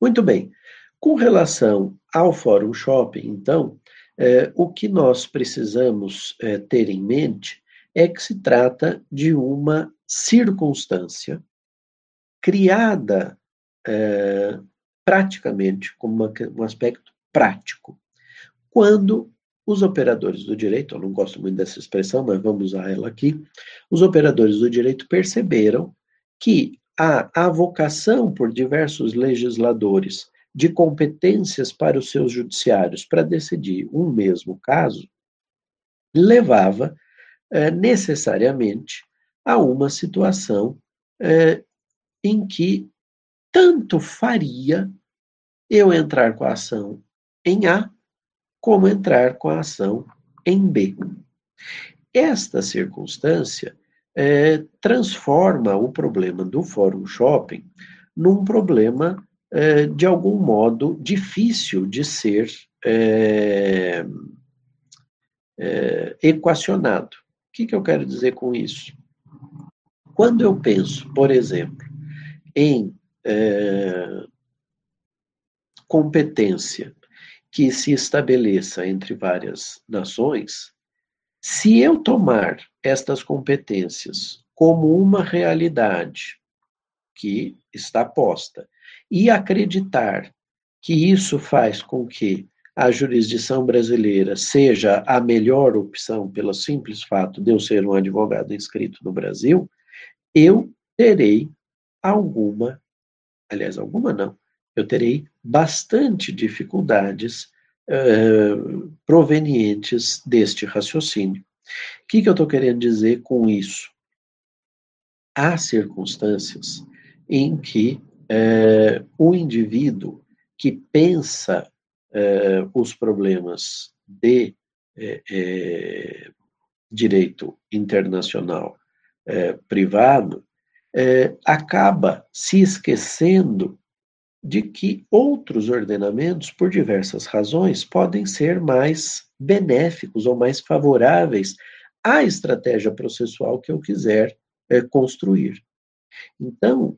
Muito bem. Com relação ao Fórum Shopping, então, é, o que nós precisamos é, ter em mente é que se trata de uma circunstância criada é, praticamente como uma, um aspecto prático, quando os operadores do direito, eu não gosto muito dessa expressão, mas vamos usar ela aqui, os operadores do direito perceberam que a, a vocação por diversos legisladores de competências para os seus judiciários para decidir um mesmo caso levava é, necessariamente a uma situação é, em que tanto faria eu entrar com a ação em A como entrar com a ação em B. Esta circunstância é, transforma o problema do Fórum Shopping num problema, é, de algum modo, difícil de ser é, é, equacionado. O que, que eu quero dizer com isso? Quando eu penso, por exemplo, em é, competência que se estabeleça entre várias nações, se eu tomar estas competências como uma realidade que está posta e acreditar que isso faz com que a jurisdição brasileira seja a melhor opção pelo simples fato de eu ser um advogado inscrito no Brasil, eu terei alguma, aliás, alguma não, eu terei bastante dificuldades uh, provenientes deste raciocínio. O que, que eu estou querendo dizer com isso? Há circunstâncias em que uh, o indivíduo que pensa uh, os problemas de direito internacional privado acaba se esquecendo de que outros ordenamentos, por diversas razões, podem ser mais benéficos ou mais favoráveis à estratégia processual que eu quiser é, construir. Então,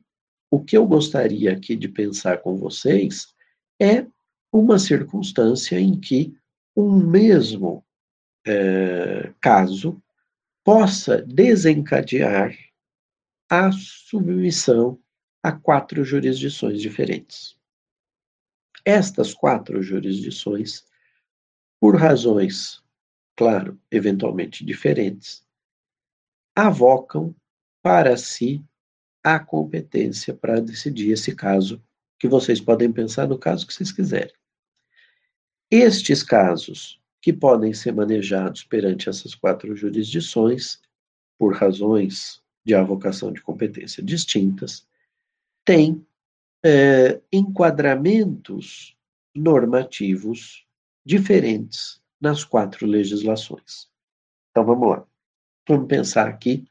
o que eu gostaria aqui de pensar com vocês é uma circunstância em que um mesmo é, caso possa desencadear a submissão a quatro jurisdições diferentes. Estas quatro jurisdições, por razões, claro, eventualmente diferentes, avocam para si a competência para decidir esse caso, que vocês podem pensar no caso que vocês quiserem. Estes casos, que podem ser manejados perante essas quatro jurisdições, por razões de avocação de competência distintas, tem é, enquadramentos normativos diferentes nas quatro legislações. Então vamos lá. Vamos pensar aqui.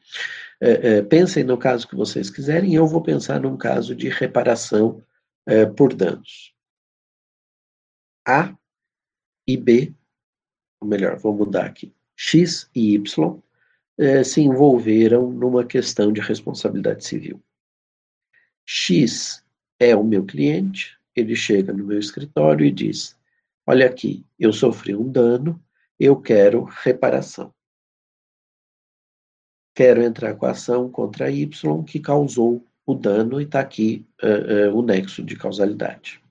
É, é, pensem no caso que vocês quiserem, eu vou pensar num caso de reparação é, por danos. A e B, ou melhor, vou mudar aqui. X e Y é, se envolveram numa questão de responsabilidade civil. X é o meu cliente, ele chega no meu escritório e diz: Olha aqui, eu sofri um dano, eu quero reparação. Quero entrar com a ação contra Y que causou o dano e está aqui uh, uh, o nexo de causalidade.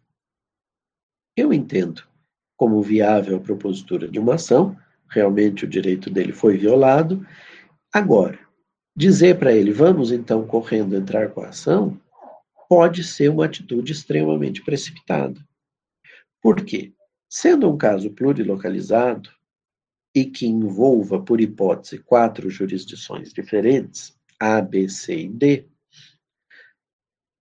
Eu entendo como viável a propositura de uma ação, realmente o direito dele foi violado. Agora, dizer para ele, vamos então correndo entrar com a ação, pode ser uma atitude extremamente precipitada. Por quê? Sendo um caso plurilocalizado e que envolva, por hipótese, quatro jurisdições diferentes, A, B, C e D,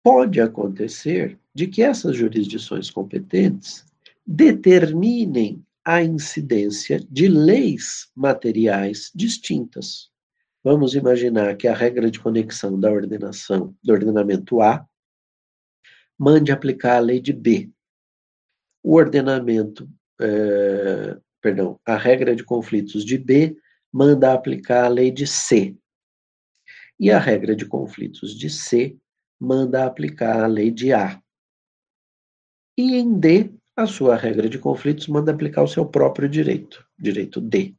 pode acontecer de que essas jurisdições competentes determinem a incidência de leis materiais distintas. Vamos imaginar que a regra de conexão da ordenação do ordenamento A mande aplicar a lei de B. O ordenamento, é, perdão, a regra de conflitos de B manda aplicar a lei de C. E a regra de conflitos de C manda aplicar a lei de A. E em D, a sua regra de conflitos manda aplicar o seu próprio direito, direito D.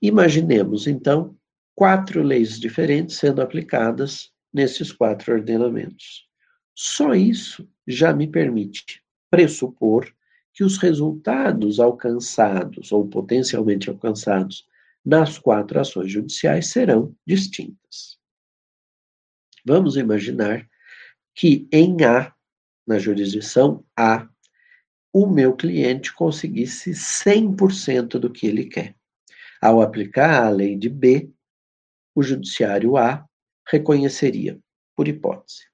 Imaginemos, então, quatro leis diferentes sendo aplicadas nesses quatro ordenamentos. Só isso já me permite pressupor que os resultados alcançados ou potencialmente alcançados nas quatro ações judiciais serão distintas. Vamos imaginar que em A, na jurisdição A, o meu cliente conseguisse 100% do que ele quer. Ao aplicar a lei de B, o judiciário A reconheceria, por hipótese,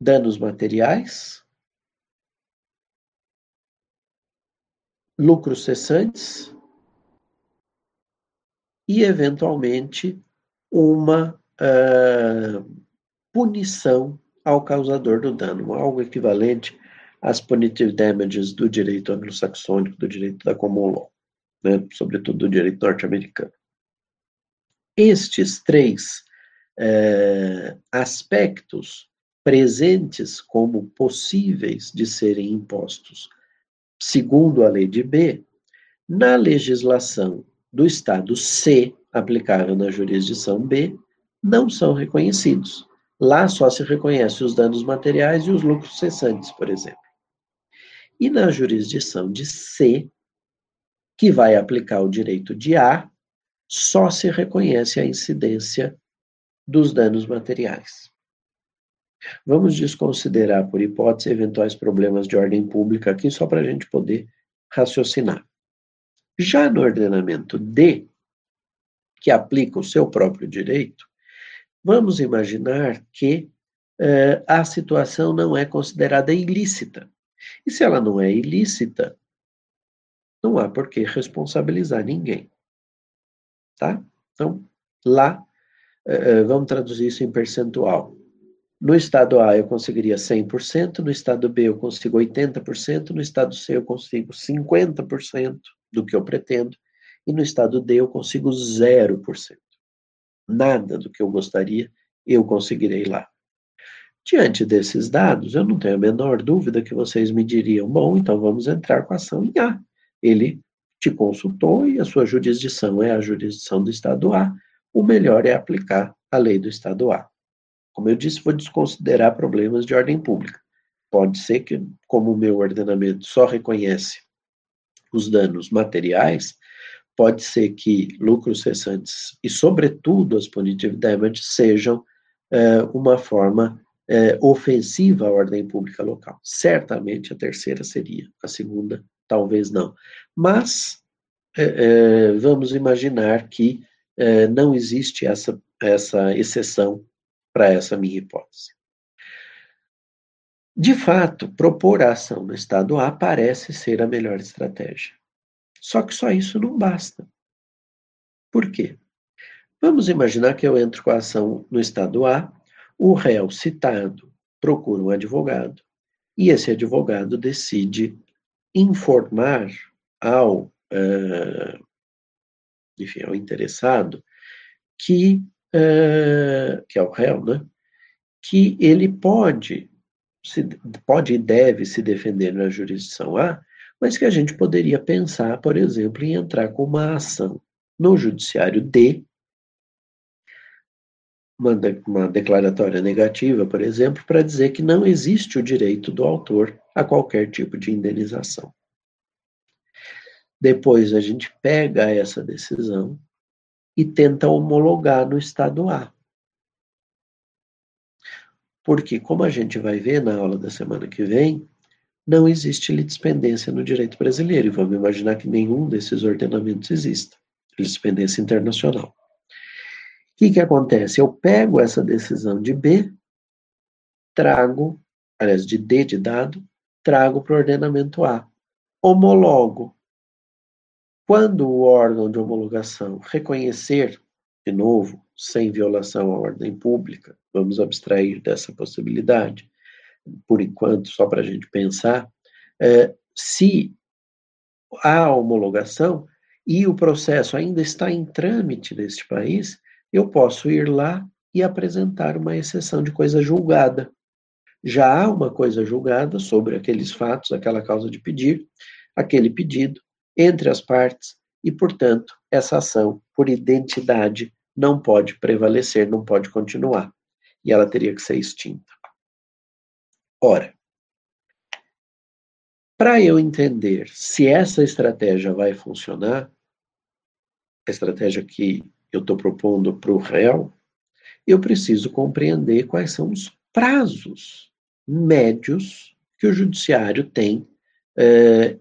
danos materiais, lucros cessantes e, eventualmente, uma uh, punição ao causador do dano, algo equivalente às punitive damages do direito anglo-saxônico, do direito da common law, né? sobretudo do direito norte-americano. Estes três uh, aspectos presentes como possíveis de serem impostos, segundo a lei de B, na legislação do Estado C, aplicável na jurisdição B, não são reconhecidos. Lá só se reconhece os danos materiais e os lucros cessantes, por exemplo. E na jurisdição de C, que vai aplicar o direito de A, só se reconhece a incidência dos danos materiais. Vamos desconsiderar, por hipótese, eventuais problemas de ordem pública aqui, só para a gente poder raciocinar. Já no ordenamento D, que aplica o seu próprio direito, vamos imaginar que eh, a situação não é considerada ilícita. E se ela não é ilícita, não há por que responsabilizar ninguém. Tá? Então, lá, eh, vamos traduzir isso em percentual. No estado A eu conseguiria 100%, no estado B eu consigo 80%, no estado C eu consigo 50% do que eu pretendo, e no estado D eu consigo 0%. Nada do que eu gostaria eu conseguirei lá. Diante desses dados, eu não tenho a menor dúvida que vocês me diriam: bom, então vamos entrar com a ação em A. Ele te consultou e a sua jurisdição é a jurisdição do Estado A. O melhor é aplicar a lei do Estado A. Como eu disse, vou desconsiderar problemas de ordem pública. Pode ser que, como o meu ordenamento só reconhece os danos materiais, pode ser que lucros cessantes e, sobretudo, as punitive damage sejam é, uma forma é, ofensiva à ordem pública local. Certamente a terceira seria, a segunda talvez não. Mas é, vamos imaginar que não existe essa, essa exceção para essa minha hipótese. De fato, propor a ação no estado A parece ser a melhor estratégia. Só que só isso não basta. Por quê? Vamos imaginar que eu entro com a ação no estado A, o réu citado procura um advogado e esse advogado decide informar ao, uh, enfim, ao interessado que uh, que é o réu, né, que ele pode, se, pode e deve se defender na jurisdição A, mas que a gente poderia pensar, por exemplo, em entrar com uma ação no judiciário D, uma, de, uma declaratória negativa, por exemplo, para dizer que não existe o direito do autor a qualquer tipo de indenização. Depois a gente pega essa decisão e tenta homologar no estado A. Porque, como a gente vai ver na aula da semana que vem, não existe litispendência no direito brasileiro, e vamos imaginar que nenhum desses ordenamentos exista, litispendência internacional. O que, que acontece? Eu pego essa decisão de B, trago, aliás, de D de dado, trago para o ordenamento A, homologo quando o órgão de homologação reconhecer, de novo, sem violação à ordem pública, vamos abstrair dessa possibilidade, por enquanto, só para a gente pensar, é, se há homologação e o processo ainda está em trâmite neste país, eu posso ir lá e apresentar uma exceção de coisa julgada. Já há uma coisa julgada sobre aqueles fatos, aquela causa de pedir, aquele pedido, entre as partes, e, portanto, essa ação, por identidade, não pode prevalecer, não pode continuar. E ela teria que ser extinta. Ora, para eu entender se essa estratégia vai funcionar, a estratégia que eu estou propondo para o réu, eu preciso compreender quais são os prazos médios que o judiciário tem é,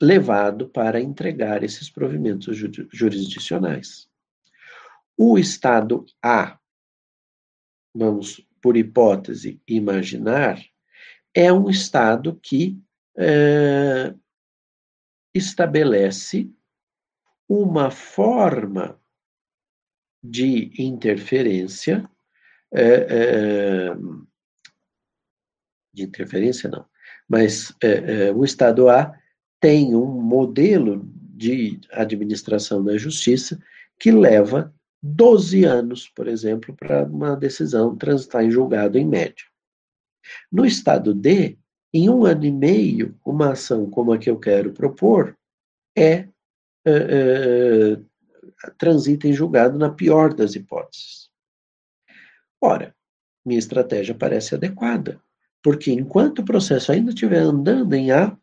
levado para entregar esses provimentos jurisdicionais. O Estado A, vamos por hipótese imaginar, é um Estado que é, estabelece uma forma de interferência, é, é, de interferência não, mas o Estado A tem um modelo de administração da justiça que leva 12 anos, por exemplo, para uma decisão transitar em julgado em média. No Estado D, em um ano e meio, uma ação como a que eu quero propor é, é, é transita em julgado na pior das hipóteses. Ora, minha estratégia parece adequada, porque enquanto o processo ainda estiver andando em A,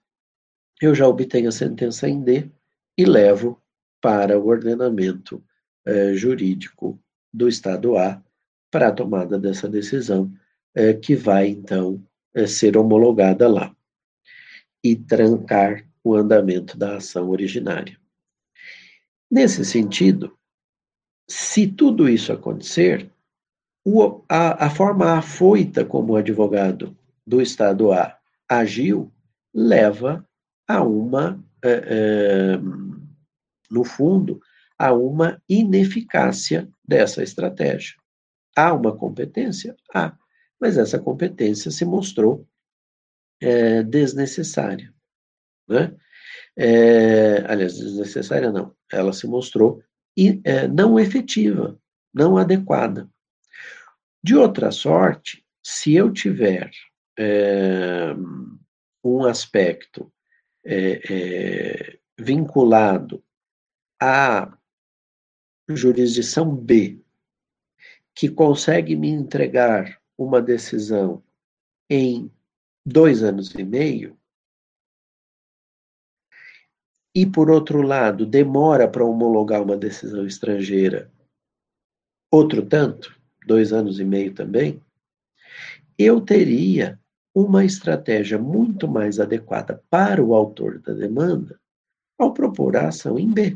eu já obtenho a sentença em D e levo para o ordenamento eh, jurídico do Estado A para a tomada dessa decisão, eh, que vai então eh, ser homologada lá e trancar o andamento da ação originária. Nesse sentido, se tudo isso acontecer, o, a, a forma afoita como o advogado do Estado A agiu leva a uma, é, é, no fundo, a uma ineficácia dessa estratégia. Há uma competência? Há, mas essa competência se mostrou é, desnecessária. Né? É, aliás, desnecessária não, ela se mostrou é, não efetiva, não adequada. De outra sorte, se eu tiver é, um aspecto é, é, vinculado à jurisdição B, que consegue me entregar uma decisão em dois anos e meio, e, por outro lado, demora para homologar uma decisão estrangeira outro tanto, dois anos e meio também, eu teria uma estratégia muito mais adequada para o autor da demanda ao propor a ação em B.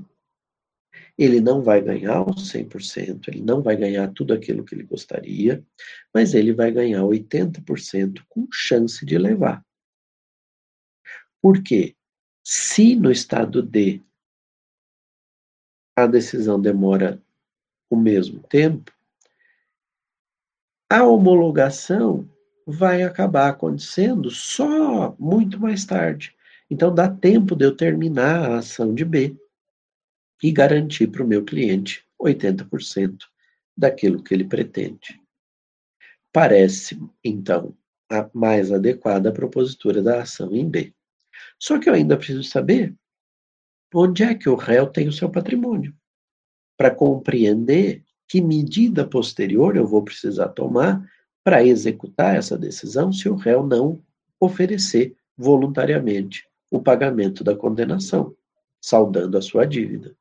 Ele não vai ganhar os 100%, ele não vai ganhar tudo aquilo que ele gostaria, mas ele vai ganhar 80% com chance de levar. Por quê? Se no estado D a decisão demora o mesmo tempo, a homologação vai acabar acontecendo só muito mais tarde. Então dá tempo de eu terminar a ação de B e garantir para o meu cliente 80% daquilo que ele pretende. Parece, então, a mais adequada propositura da ação em B. Só que eu ainda preciso saber onde é que o réu tem o seu patrimônio, para compreender que medida posterior eu vou precisar tomar para executar essa decisão se o réu não oferecer voluntariamente o pagamento da condenação, saldando a sua dívida.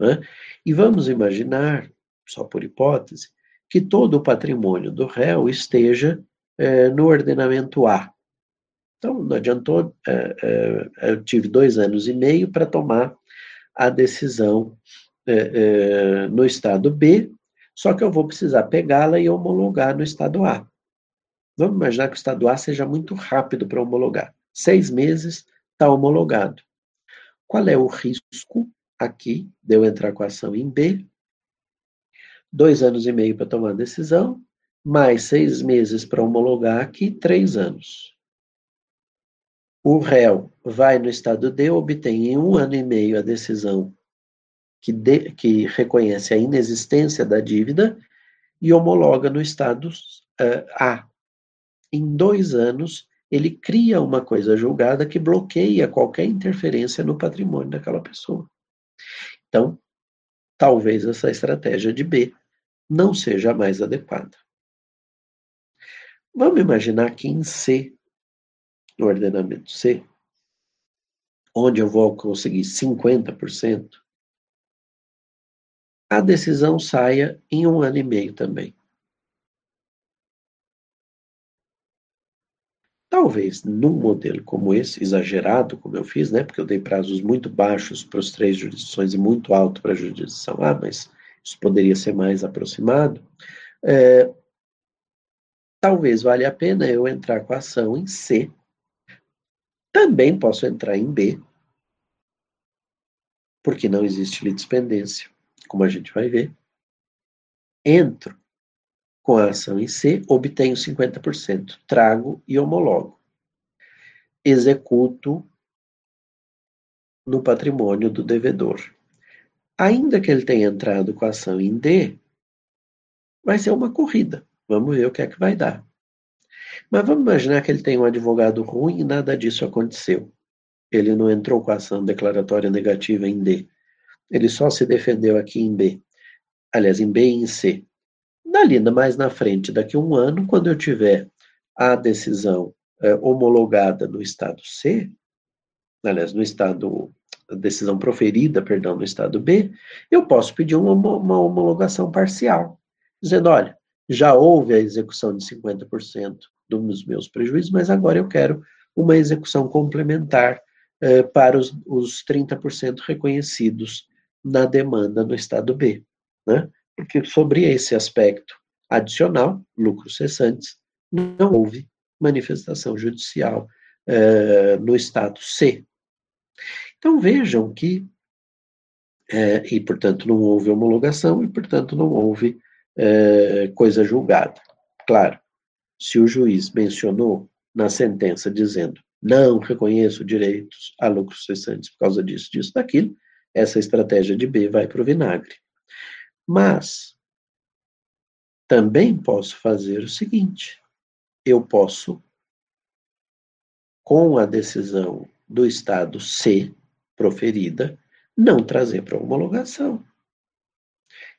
Né? E vamos imaginar, só por hipótese, que todo o patrimônio do réu esteja é, no ordenamento A, então, não adiantou, é, é, eu tive dois anos e meio para tomar a decisão no estado B, só que eu vou precisar pegá-la e homologar no estado A. Vamos imaginar que o estado A seja muito rápido para homologar. Seis meses está homologado. Qual é o risco aqui de eu entrar com a ação em B? Dois anos e meio para tomar a decisão, mais seis meses para homologar aqui, três anos. O réu vai no estado D, obtém em um ano e meio a decisão que, de, que reconhece a inexistência da dívida e homologa no estado uh, A. Em dois anos, ele cria uma coisa julgada que bloqueia qualquer interferência no patrimônio daquela pessoa. Então, talvez essa estratégia de B não seja mais adequada. Vamos imaginar que em C, no ordenamento C, onde eu vou conseguir 50%, a decisão saia em um ano e meio também. Talvez num modelo como esse, exagerado, como eu fiz, né, porque eu dei prazos muito baixos para as três jurisdições e muito alto para a jurisdição A, mas isso poderia ser mais aproximado, é, talvez valha a pena eu entrar com a ação em C. Também posso entrar em B, porque não existe litispendência, como a gente vai ver. Entro com a ação em C, obtenho 50%, trago e homologo. Executo no patrimônio do devedor. Ainda que ele tenha entrado com a ação em D, vai ser uma corrida. Vamos ver o que é que vai dar. Mas vamos imaginar que ele tem um advogado ruim e nada disso aconteceu. Ele não entrou com a ação declaratória negativa em D. Ele só se defendeu aqui em B. Aliás, em B e em C. Dali, mais na frente, daqui a um ano, quando eu tiver a decisão é, homologada no estado C, aliás, no estado, decisão proferida, perdão, no estado B, eu posso pedir uma, uma homologação parcial, dizendo, olha, já houve a execução de 50% dos meus prejuízos, mas agora eu quero uma execução complementar eh, para os, os 30% reconhecidos na demanda no estado B, né? porque sobre esse aspecto adicional, lucros cessantes, não houve manifestação judicial eh, no estado C. Então vejam que, eh, e portanto não houve homologação, e portanto não houve eh, coisa julgada. Claro, se o juiz mencionou na sentença dizendo não reconheço direitos a lucros cessantes por causa disso, disso, daquilo, essa estratégia de B vai para o vinagre. Mas também posso fazer o seguinte: eu posso, com a decisão do Estado C proferida, não trazer para homologação.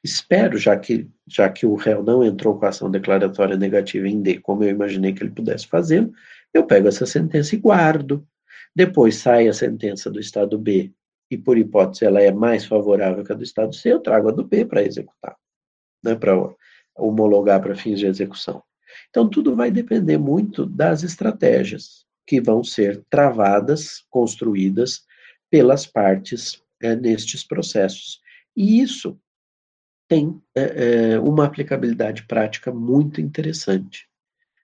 Espero, já que, já que o réu não entrou com a ação declaratória negativa em D, como eu imaginei que ele pudesse fazê-lo, eu pego essa sentença e guardo. Depois sai a sentença do Estado B e por hipótese ela é mais favorável que a do Estado C, eu trago a do B para executar, né, para homologar para fins de execução. Então, tudo vai depender muito das estratégias que vão ser travadas, construídas pelas partes é, nestes processos. E isso tem é, uma aplicabilidade prática muito interessante.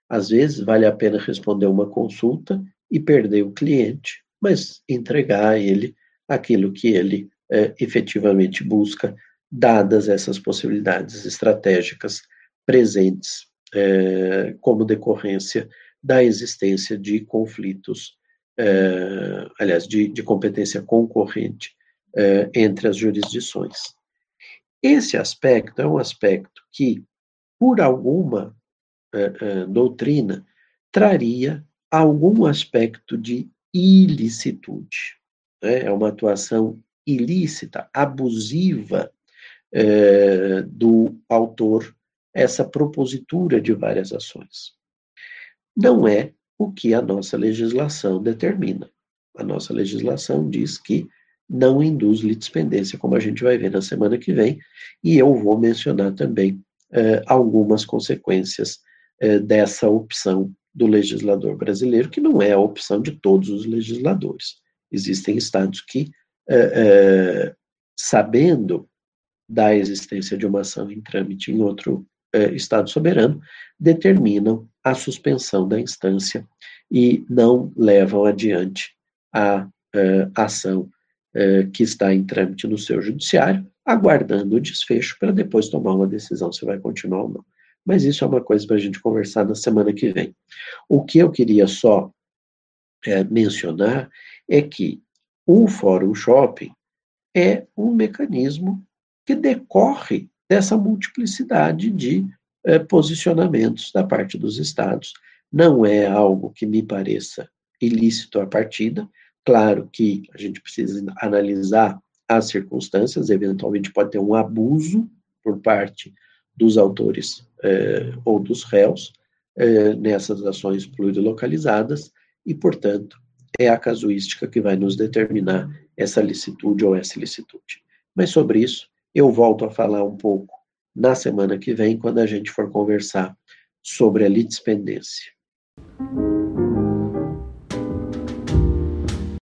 Às vezes, vale a pena responder uma consulta e perder o cliente, mas entregar a ele aquilo que ele é, efetivamente busca, dadas essas possibilidades estratégicas presentes é, como decorrência da existência de conflitos, é, aliás, de, de, competência concorrente entre as jurisdições. Esse aspecto é um aspecto que, por alguma doutrina, traria algum aspecto de ilicitude né, é uma atuação ilícita, abusiva é, do autor, essa propositura de várias ações. Não é o que a nossa legislação determina. A nossa legislação diz que não induz litispendência, como a gente vai ver na semana que vem, e eu vou mencionar também eh, algumas consequências eh, dessa opção do legislador brasileiro, que não é a opção de todos os legisladores. Existem estados que, é, é, sabendo da existência de uma ação em trâmite em outro é, estado soberano, determinam a suspensão da instância e não levam adiante a, a ação que está em trâmite no seu judiciário, aguardando o desfecho para depois tomar uma decisão se vai continuar ou não. Mas isso é uma coisa para a gente conversar na semana que vem. O que eu queria só é, mencionar é que o Fórum Shopping é um mecanismo que decorre dessa multiplicidade de eh, posicionamentos da parte dos estados. Não é algo que me pareça ilícito a partida. Claro que a gente precisa analisar as circunstâncias, eventualmente pode ter um abuso por parte dos autores eh, ou dos réus eh, nessas ações plurilocalizadas, e, portanto, é a casuística que vai nos determinar essa licitude ou essa ilicitude. Mas sobre isso, eu volto a falar um pouco na semana que vem, quando a gente for conversar sobre a litispendência.